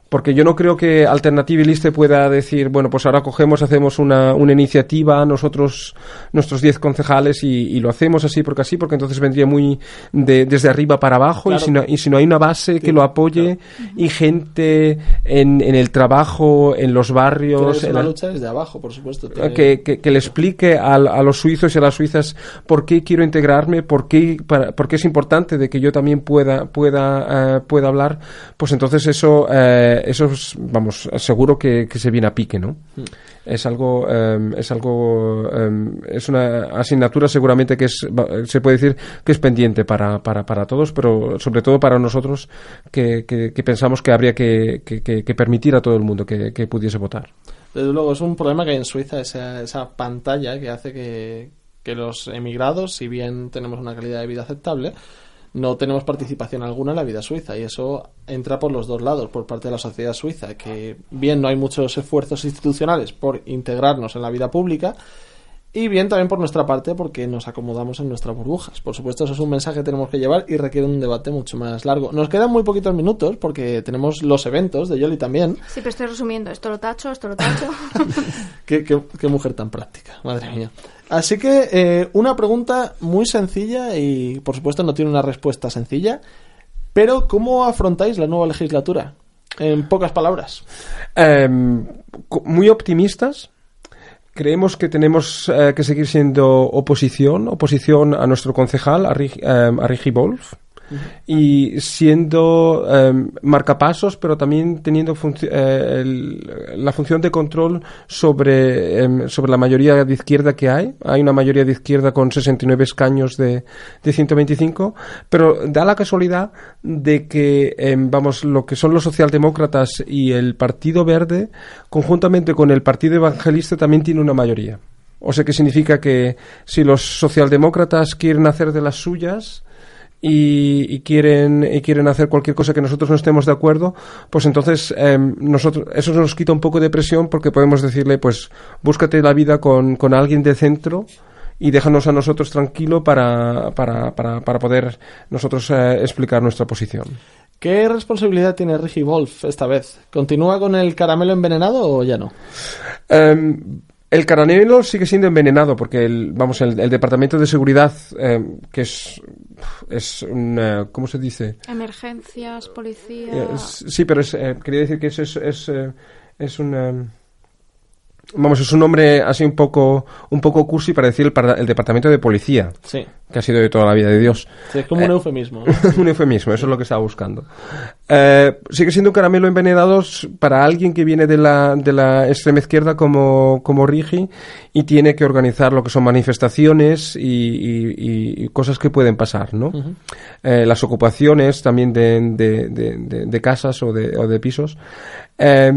Porque yo no creo que Alternativa y Liste pueda decir, bueno, pues ahora cogemos, hacemos una, una iniciativa, nosotros, nuestros 10 concejales, y, y lo hacemos así porque así, porque entonces vendría muy de- desde arriba para abajo, Claro. y, si no, y si no hay una base que lo apoye, y gente en, en el trabajo, en los barrios, es en una la- lucha desde abajo, por supuesto. Tiene- que, que- que le explique al- a, los suizos y a las suizas por qué quiero integrarme, por qué, para- por qué es importante de que yo también pueda, pueda, eh, pueda hablar, pues entonces eso, eh, eso es, vamos, seguro que, que se viene a pique, ¿no? Es algo, eh, es algo, eh, es una asignatura seguramente que es, se puede decir que es pendiente para, para, para todos, pero sobre todo para nosotros que, que- que pensamos que habría que, permitir a todo el mundo que, que pudiese votar. Desde luego, es un problema que hay en Suiza, esa, esa pantalla que hace que, que los emigrados, si bien tenemos una calidad de vida aceptable, no tenemos participación alguna en la vida suiza. Y eso entra por los dos lados, por parte de la sociedad suiza, que bien no hay muchos esfuerzos institucionales por integrarnos en la vida pública, y bien también por nuestra parte porque nos acomodamos en nuestras burbujas. Por supuesto, eso es un mensaje que tenemos que llevar y requiere un debate mucho más largo. Nos quedan muy poquitos minutos porque tenemos los eventos de Yoli también. Sí, pero estoy resumiendo. Esto lo tacho, esto lo tacho. Qué, qué- qué mujer tan práctica, madre mía. Así que eh, una pregunta muy sencilla y por supuesto no tiene una respuesta sencilla, pero ¿cómo afrontáis la nueva legislatura? En pocas palabras. Em, muy optimistas. Creemos que tenemos eh, que seguir siendo oposición, oposición a nuestro concejal, a, Rig- em, a Rigi Wolf, y siendo em, marcapasos, pero también teniendo eh, el- la función de control sobre, em, sobre la mayoría de izquierda que hay. Hay una mayoría de izquierda con 69 escaños de, de 125, pero da la casualidad de que, em, vamos, lo que son los socialdemócratas y el Partido Verde, conjuntamente con el Partido Evangelista, también tiene una mayoría. O sea que significa que si los socialdemócratas quieren hacer de las suyas, y, y quieren y quieren hacer cualquier cosa que nosotros no estemos de acuerdo, pues entonces em, nosotros eso nos quita un poco de presión porque podemos decirle pues búscate la vida con, con alguien de centro y déjanos a nosotros tranquilo para, para, para, para poder nosotros eh, explicar nuestra posición. ¿Qué responsabilidad tiene Rigi Wolf esta vez? ¿Continúa con el caramelo envenenado o ya no? Em, el caramelo sigue siendo envenenado porque el, vamos el, el departamento de seguridad em, que es es un eh, cómo se dice Emergencias, policía. Eh, sí, pero es, eh, quería decir que eso es, es, eh, es un... eh, vamos, es un nombre así un poco, un poco cursi para decir el, el departamento de policía, Sí, que ha sido de toda la vida de Dios. sí, es como un eufemismo. un eufemismo, eso es lo que estaba buscando. Eh, sigue siendo un caramelo envenenado para alguien que viene de la, de la extrema izquierda como, como Rigi y tiene que organizar lo que son manifestaciones y, y- y- cosas que pueden pasar, ¿no? Eh, las ocupaciones también de, de- de- de- casas o de, o pisos. Eh,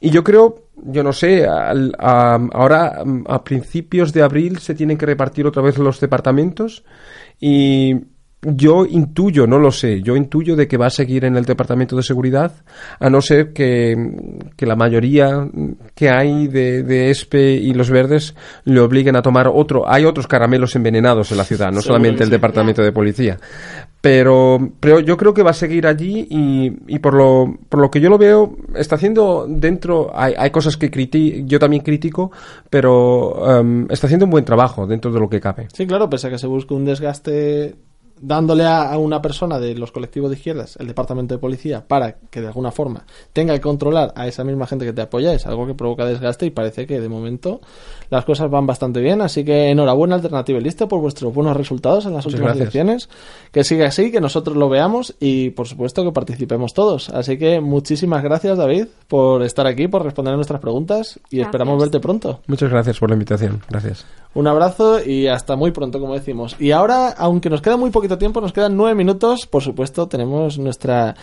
y yo creo, yo no sé, al- a- ahora mm, a principios de abril se tienen que repartir otra vez los departamentos y yo intuyo, no lo sé, yo intuyo de que va a seguir en el Departamento de Seguridad, a no ser que, que la mayoría que hay de, de ESPE y los verdes le obliguen a tomar otro. Hay otros caramelos envenenados en la ciudad, no solamente el. Departamento de Policía. Pero, pero yo creo que va a seguir allí y, y por, lo, por lo que yo lo veo, está haciendo dentro, hay, hay cosas que criti yo también critico, pero em, está haciendo un buen trabajo dentro de lo que cabe. Sí, claro, pese a que se busque un desgaste dándole a, a una persona de los colectivos de izquierdas el departamento de policía para que de alguna forma tenga que controlar a esa misma gente que te apoya es algo que provoca desgaste y parece que de momento las cosas van bastante bien así que enhorabuena alternativa y lista por vuestros buenos resultados en las Muchas últimas gracias. elecciones que siga así que nosotros lo veamos y por supuesto que participemos todos así que muchísimas gracias David por estar aquí por responder a nuestras preguntas y Gracias. esperamos verte pronto Muchas gracias por la invitación. Gracias. un abrazo y hasta muy pronto, como decimos. Y ahora, aunque nos queda muy poquito tiempo, nos quedan nueve minutos, por supuesto, tenemos nuestra,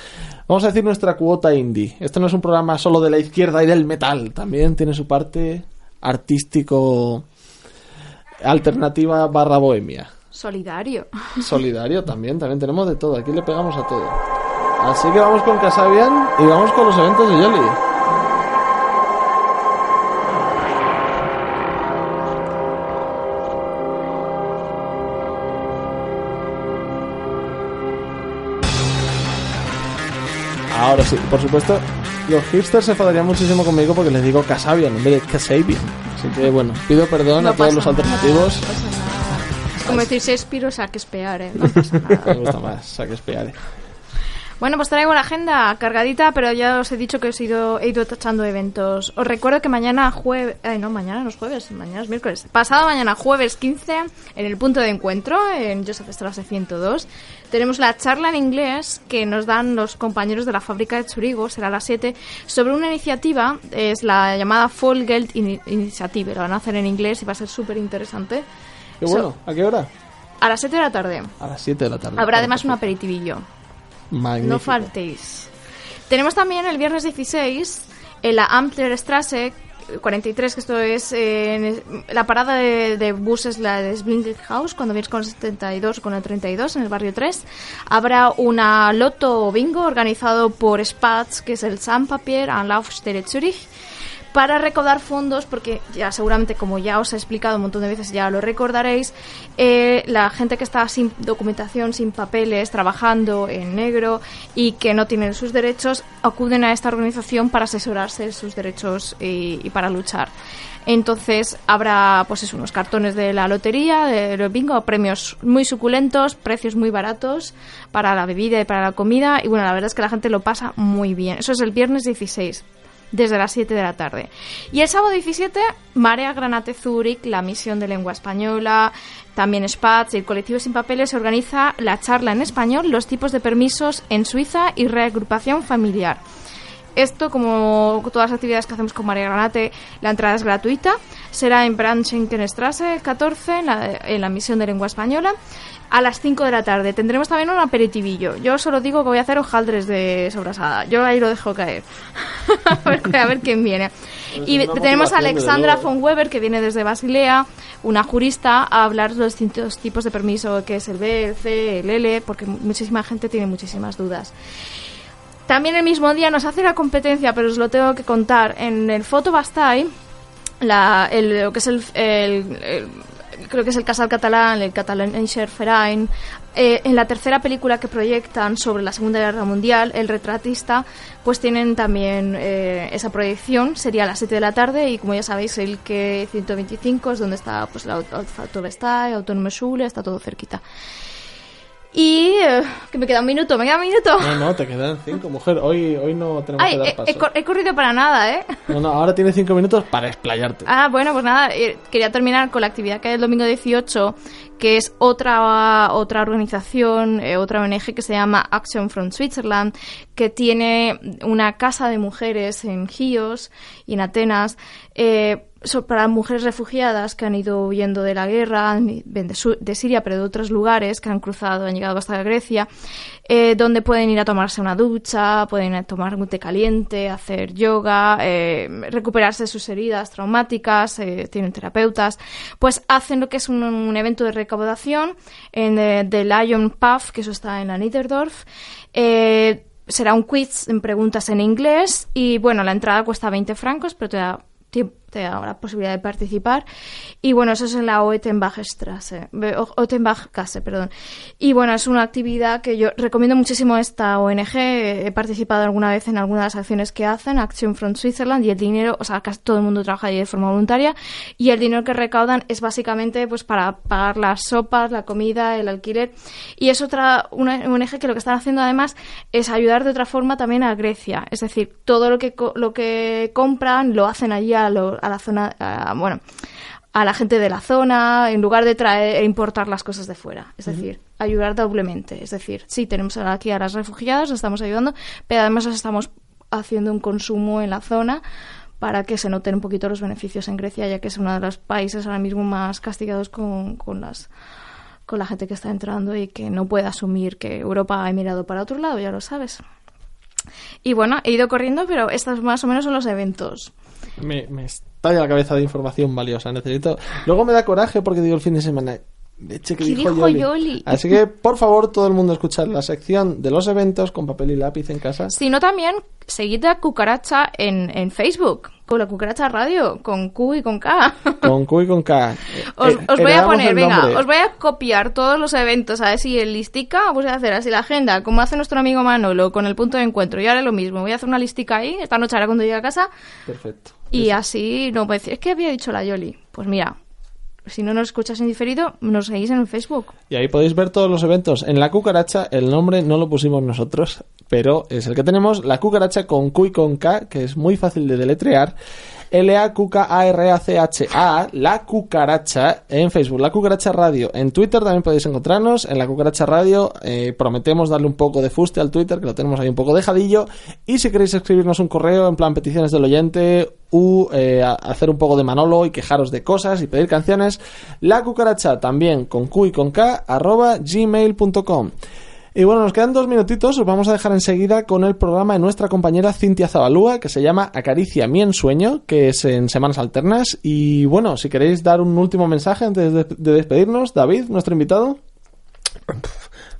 vamos a decir, nuestra cuota indie. Esto no es un programa solo de la izquierda y del metal, también tiene su parte artístico, alternativa barra bohemia. Solidario. Solidario también, también tenemos de todo, aquí le pegamos a todo. Así que vamos con Casabian y vamos con los eventos de Yoli. Ahora sí, por supuesto, los hipsters se enfadarían muchísimo conmigo porque les digo Casabian en vez de Casabian. Así que bueno, pido perdón No a todos los nada, alternativos. no. Es como decir Shakespeare o Shakespeare, ¿eh? No pasa nada. Me gusta más, saques peare. Bueno, pues traigo la agenda cargadita, pero ya os he dicho que os he ido, he ido tachando eventos. Os recuerdo que mañana jueves... Ay, no, mañana no es jueves, mañana es miércoles. Pasado mañana jueves 15, en el punto de encuentro, en Joseph Strasse 102, tenemos la charla en inglés que nos dan los compañeros de la fábrica de Zurigo, será a las 7, sobre una iniciativa, es la llamada Fall Geld Ini- Initiative. Lo van a hacer en inglés y va a ser súper interesante. Qué bueno, ¿a qué hora? A las 7 de la tarde. A las 7 de la tarde. Habrá además un aperitivillo. No faltéis. Tenemos también el viernes 16 en la Amtlerstrasse 43, que esto es la parada de, buses, la de House, cuando vienes con el 72 o con el 32 en el barrio 3. Habrá una loto bingo organizado por Spatz, que es el Sandpapier and Laufstelle Zürich para recaudar fondos, porque ya seguramente, como ya os he explicado un montón de veces, ya lo recordaréis, eh, la gente que está sin documentación, sin papeles, trabajando en negro y que no tienen sus derechos, acuden a esta organización para asesorarse de sus derechos y, para luchar. Entonces habrá pues unos cartones de la lotería, de bingo, premios muy suculentos, precios muy baratos para la bebida y para la comida. Y bueno, la verdad es que la gente lo pasa muy bien. Eso es el viernes 16 desde las 7 de la tarde. Y el sábado 17, Marea Granate Zurich, la misión de lengua española, también SPATS y el colectivo Sin Papeles organiza la charla en español, los tipos de permisos en Suiza y reagrupación familiar. Esto, como todas las actividades que hacemos con María Granate, la entrada es gratuita. Será en Branchenkenstrasse 14, en la, en la misión de lengua española, a las 5 de la tarde. Tendremos también un aperitivillo. Yo solo digo que voy a hacer hojaldres de sobrasada. Yo ahí lo dejo caer. a, ver, a ver quién viene. Y tenemos a Alexandra von Weber, que viene desde Basilea, una jurista, a hablar de los distintos tipos de permiso, que es el B, el C, el L, porque muchísima gente tiene muchísimas dudas. También el mismo día nos hace la competencia, pero os lo tengo que contar. En el Foto Bastay, la, el, lo que es el, el- el- creo que es el Casal Catalán, el Catalanischer Verein, eh, en la tercera película que proyectan sobre la Segunda Guerra Mundial, El Retratista, pues tienen también eh, esa proyección, sería a las 7 de la tarde y como ya sabéis el que 125 es donde está pues la Auto Bastay, Autónoma Schule, está todo cerquita. Y eh, que me queda un minuto, me queda un minuto. No, no, te quedan cinco, mujer. Hoy, hoy no tenemos Ay, que dar he, paso. he cor- he corrido para nada, ¿eh? No, no, ahora tienes cinco minutos para explayarte. Ah, bueno, pues nada, eh, quería terminar con la actividad que hay el domingo 18, que es otra, otra organización, eh, otra ONG que se llama Action from Switzerland, que tiene una casa de mujeres en Chios y en Atenas. eh, so- para mujeres refugiadas que han ido huyendo de la guerra, de, de Siria, pero de otros lugares, que han cruzado, han llegado hasta Grecia, eh, donde pueden ir a tomarse una ducha, pueden a tomar un té caliente, hacer yoga, eh, recuperarse de sus heridas traumáticas, eh, tienen terapeutas, pues hacen lo que es un, evento de recaudación en eh, The Lion Puff, que eso está en la Niederdorf. Eh, será un quiz en preguntas en inglés y bueno, la entrada cuesta 20 francos, pero te da tiemp- te la posibilidad de participar. Y bueno, eso es en la Oetenbachstraße, Be- O- Oetenbachgasse, perdón. Y bueno, es una actividad que yo recomiendo muchísimo esta ONG. He participado alguna vez en algunas de las acciones que hacen, Action from Switzerland, y el dinero, o sea, casi todo el mundo trabaja ahí de forma voluntaria, y el dinero que recaudan es básicamente pues para pagar las sopas, la comida, el alquiler. Y es otra, una ONG que lo que están haciendo además es ayudar de otra forma también a Grecia. Es decir, todo lo que, lo que compran lo hacen allí a, lo- a la zona, a- bueno, a la gente de la zona, en lugar de traer e importar las cosas de fuera. Es decir, ayudar doblemente. Es decir, sí, tenemos aquí a las refugiadas, las estamos ayudando, pero además estamos haciendo un consumo en la zona para que se noten un poquito los beneficios en Grecia, ya que es uno de los países ahora mismo más castigados con, con las con la gente que está entrando y que no puede asumir que Europa ha mirado para otro lado, ya lo sabes. Y bueno, he ido corriendo, pero estos más o menos son los eventos. Me, me estalla la cabeza de información valiosa. Necesito. Luego me da coraje porque digo el fin de semana. Leche que ¿Qué dijo, dijo Yoli. Yoli? Así que, por favor, todo el mundo escuchar la sección de los eventos con papel y lápiz en casa. Si no, también seguid a Cucaracha en, en Facebook, con la Cucaracha Radio, con Q y con K. Con Q y con K. Os, Eh, os voy a poner, venga, os voy a copiar todos los eventos, a ver si el listica, os voy a hacer así la agenda, como hace nuestro amigo Manolo con el punto de encuentro. Yo haré lo mismo, voy a hacer una listica ahí, esta noche ahora cuando llegue a casa, Perfecto. Y así no puede decir, es que había dicho la Yoli. Pues mira, si no nos escuchas en diferido, nos seguís en Facebook. Y ahí podéis ver todos los eventos. En la cucaracha, el nombre no lo pusimos nosotros, pero es el que tenemos. La cucaracha con Q y con K, que es muy fácil de deletrear. L-A-Q-K-A-R-A-C-H-A, La Cucaracha, en Facebook, La Cucaracha Radio. En Twitter también podéis encontrarnos, en La Cucaracha Radio. eh, prometemos darle un poco de fuste al Twitter, que lo tenemos ahí un poco dejadillo. Y si queréis escribirnos un correo, en plan peticiones del oyente, u eh, hacer un poco de Manolo y quejaros de cosas y pedir canciones, La Cucaracha también con Q y con K, arroba gmail.com. Y bueno, nos quedan dos minutitos, os vamos a dejar enseguida con el programa de nuestra compañera Cintia Zabalúa, que se llama Acaricia mi ensueño, que es en semanas alternas. Y bueno, si queréis dar un último mensaje antes de, de despedirnos, David, nuestro invitado.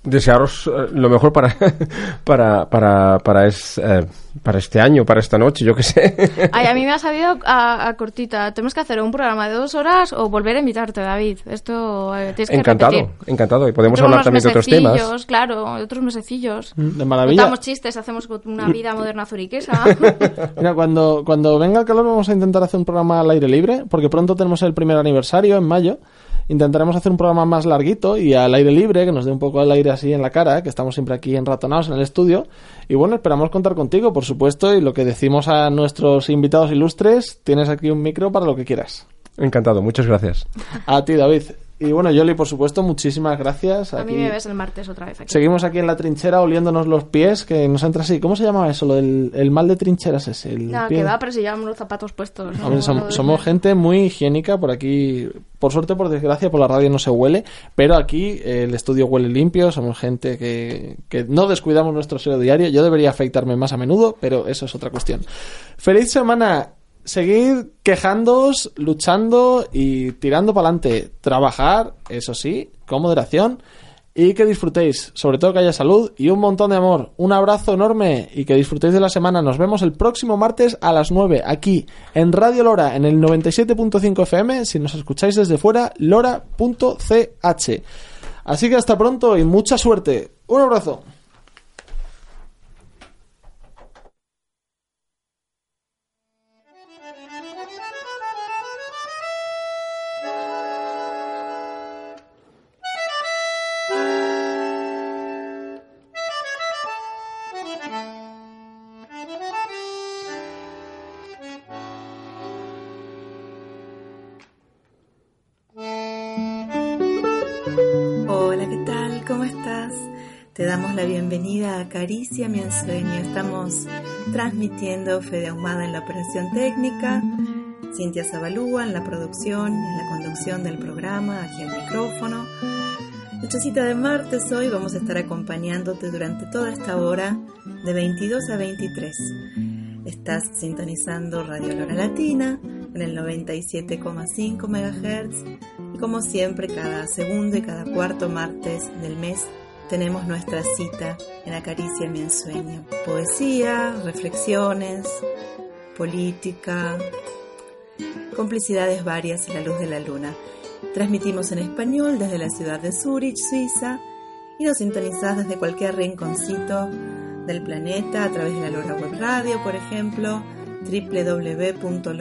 Desearos eh, lo mejor para para para para, es, eh, para este año, para esta noche, yo qué sé. Ay, a mí me ha sabido a, a cortita. Tenemos que hacer un programa de dos horas o volver a invitarte, David. Esto eh, tienes que encantado, repetir. encantado. Y podemos hablar también de otros temas. mesecillos, Claro, de otros mesecillos. De maravilla. Contamos chistes, hacemos una vida moderna zuriquesa. Mira, cuando, cuando venga el calor vamos a intentar hacer un programa al aire libre, porque pronto tenemos el primer aniversario en mayo. Intentaremos hacer un programa más larguito y al aire libre, que nos dé un poco el aire así en la cara, que estamos siempre aquí enratonados en el estudio. Y bueno, esperamos contar contigo, por supuesto, y lo que decimos a nuestros invitados ilustres, tienes aquí un micro para lo que quieras. Encantado, muchas gracias. A ti, David. Y bueno, Yoli, por supuesto, muchísimas gracias. A mí Aquí- me ves el martes otra vez aquí. Seguimos aquí en la trinchera oliéndonos los pies, que nos entra así. ¿Cómo se llamaba eso? Lo del el mal de trincheras ese. El No, pie- que va, pero si llevamos los zapatos puestos. ¿no? Som- somos gente muy higiénica por aquí. Por suerte, por desgracia, por la radio no se huele, pero aquí eh, el estudio huele limpio. Somos gente que, que no descuidamos nuestro aseo diario. Yo debería afeitarme más a menudo, pero eso es otra cuestión. Feliz semana. Seguid quejándoos, luchando y tirando para adelante. Trabajar, eso sí, con moderación. Y que disfrutéis, sobre todo que haya salud y un montón de amor. Un abrazo enorme y que disfrutéis de la semana. Nos vemos el próximo martes a las 9 aquí en Radio Lora en el 97.5 FM. Si nos escucháis desde fuera, lora.ch. Así que hasta pronto y mucha suerte. Un abrazo. Bienvenida a Caricia mi ensueño. Estamos transmitiendo Fede Ahumada en la operación técnica, Cintia Zabalúa en la producción y en la conducción del programa, aquí al micrófono. Nuestra cita de martes hoy vamos a estar acompañándote durante toda esta hora de 22 a 23. Estás sintonizando Radio Lora Latina en el 97,5 MHz y como siempre cada segundo y cada cuarto martes del mes tenemos nuestra cita en Acaricia mi ensueño. Poesía, reflexiones, política, complicidades varias y la luz de la luna. Transmitimos en español desde la ciudad de Zurich, Suiza, y nos sintonizás desde cualquier rinconcito del planeta a través de la Lora Web Radio, por ejemplo, www.lora.ch.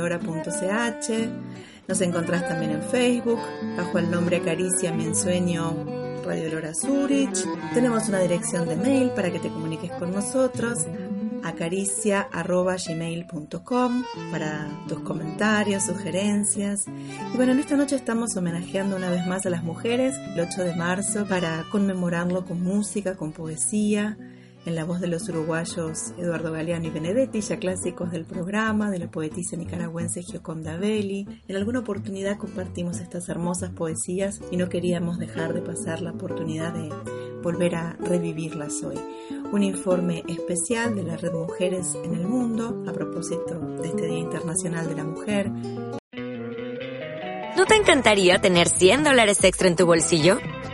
Nos encontrás también en Facebook, bajo el nombre Acaricia mi ensueño Radio Lora Zurich. Tenemos una dirección de mail para que te comuniques con nosotros, acaricia.gmail.com para tus comentarios, sugerencias. Y bueno, en esta noche estamos homenajeando una vez más a las mujeres, el 8 de marzo, para conmemorarlo con música, con poesía en la voz de los uruguayos Eduardo Galeano y Benedetti, ya clásicos del programa, de la poetisa nicaragüense Gioconda Belli. En alguna oportunidad compartimos estas hermosas poesías y no queríamos dejar de pasar la oportunidad de volver a revivirlas hoy. Un informe especial de la Red Mujeres en el Mundo a propósito de este Día Internacional de la Mujer. ¿No te encantaría tener 100 dólares extra en tu bolsillo?